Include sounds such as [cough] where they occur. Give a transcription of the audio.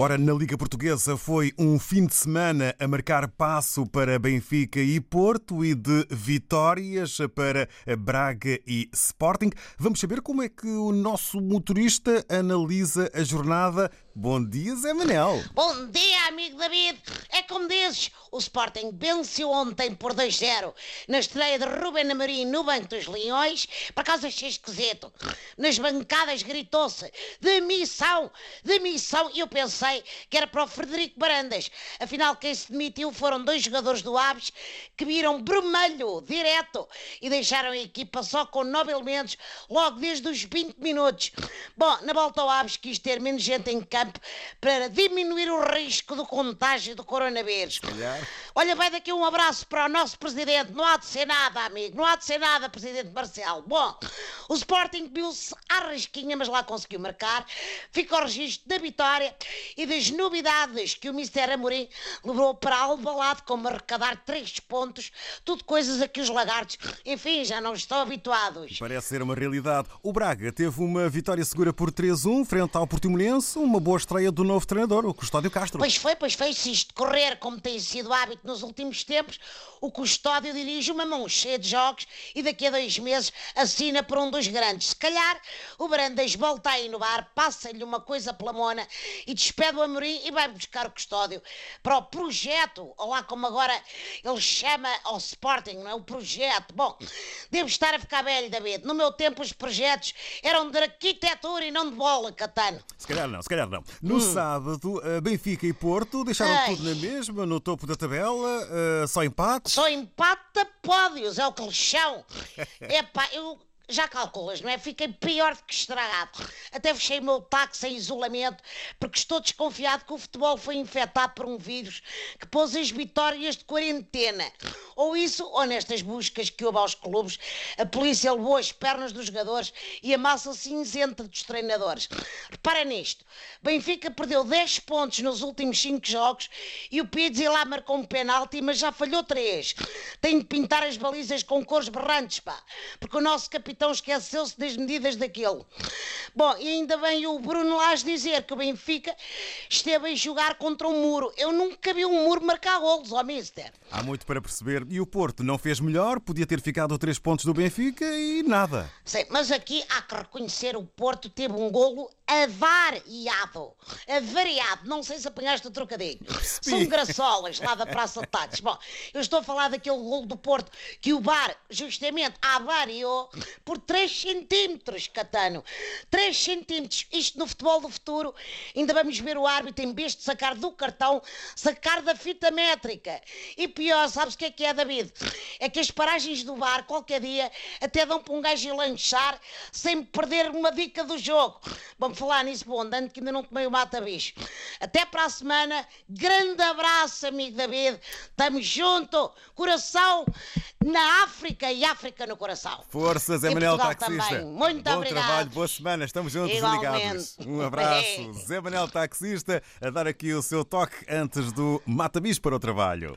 Ora, na Liga Portuguesa foi um fim de semana a marcar passo para Benfica e Porto e de vitórias para Braga e Sporting. Vamos saber como é que o nosso motorista analisa a jornada. Bom dia, Zé Manel. Bom dia, amigo David. É como dizes, o Sporting venceu ontem por 2-0 na estreia de Ruben Amorim no Banco dos Leões. Por acaso achei esquisito. Nas bancadas gritou-se demissão, demissão. E eu pensei que era para o Frederico Barandas. Afinal, quem se demitiu foram dois jogadores do Aves que viram vermelho direto e deixaram a equipa só com nove elementos logo desde os 20 minutos. Bom, na volta ao Aves quis ter menos gente em campo para diminuir o risco do contágio do coronavírus. Olha, vai daqui um abraço para o nosso presidente. Não há de ser nada, amigo. Não há de ser nada, presidente Marcelo. Bom, o Sporting viu-se à risquinha, mas lá conseguiu marcar. Fica o registro da vitória e das novidades que o Mister Amorim levou para Alvalade, como arrecadar três pontos. Tudo coisas a que os lagartos, enfim, já não estão habituados. Parece ser uma realidade. O Braga teve uma vitória segura por 3-1 frente ao Portimonense, uma boa estreia do novo treinador, o Custódio Castro. Pois foi, pois foi. Se isto correr como tem sido hábito nos últimos tempos, o custódio dirige uma mão cheia de jogos e daqui a dois meses assina por um dos grandes. Se calhar o Brandas volta a inovar, passa-lhe uma coisa pela mona e despede o Amorim e vai buscar o custódio para o projeto, ou lá como agora ele chama ao Sporting, não é? O projeto. Bom, devo estar a ficar velho, David. No meu tempo os projetos eram de arquitetura e não de bola, Catano. Se calhar não, se calhar não. No sábado, eh, Benfica e Porto deixaram Ai. tudo na mesma, no topo da tabela, eh, só empates. Só empata pódios, é o que eles são. [laughs] Epá, eu já calculas, não é? Fiquei pior do que estragado. Até fechei o meu táxi em isolamento porque estou desconfiado que o futebol foi infectado por um vírus que pôs as vitórias de quarentena. Ou isso, ou nestas buscas que houve aos clubes, a polícia levou as pernas dos jogadores e a massa cinzenta dos treinadores. Repara nisto. Benfica perdeu 10 pontos nos últimos 5 jogos e o Pizzi lá marcou um penalti, mas já falhou 3. Tem de pintar as balizas com cores berrantes, pá. Porque o nosso capitão esqueceu-se das medidas daquele. Bom, e ainda vem o Bruno Lage dizer que o Benfica esteve a jogar contra um muro. Eu nunca vi um muro marcar golos, ó mister. Há muito para perceber. E o Porto não fez melhor, podia ter ficado a três pontos do Benfica e nada. Sei, mas aqui há que reconhecer o Porto teve um golo avariado. Avariado. Não sei se apanhaste o trocadilho. São graçolas lá da Praça de Tates. Bom, eu estou a falar daquele golo do Porto que o VAR justamente avariou por 3 centímetros, Catano. 3 centímetros. Isto no futebol do futuro. Ainda vamos ver o árbitro, em vez de sacar do cartão, sacar da fita métrica. E pior, sabes o que é que é, David? É que as paragens do VAR, qualquer dia, até dão para um gajo lanchar sem perder uma dica do jogo. Vamos falar nisso, bom, andando que ainda não tomei o mata-bicho. Até para a semana. Grande abraço, amigo David. Estamos junto. Coração na África e África no coração. Força, Zé Portugal Taxista. também. Muito Bom obrigado. trabalho, boa semana. Estamos juntos Igualmente. ligados. Um abraço. [laughs] Zé Manel Taxista a dar aqui o seu toque antes do Mata Bis para o trabalho.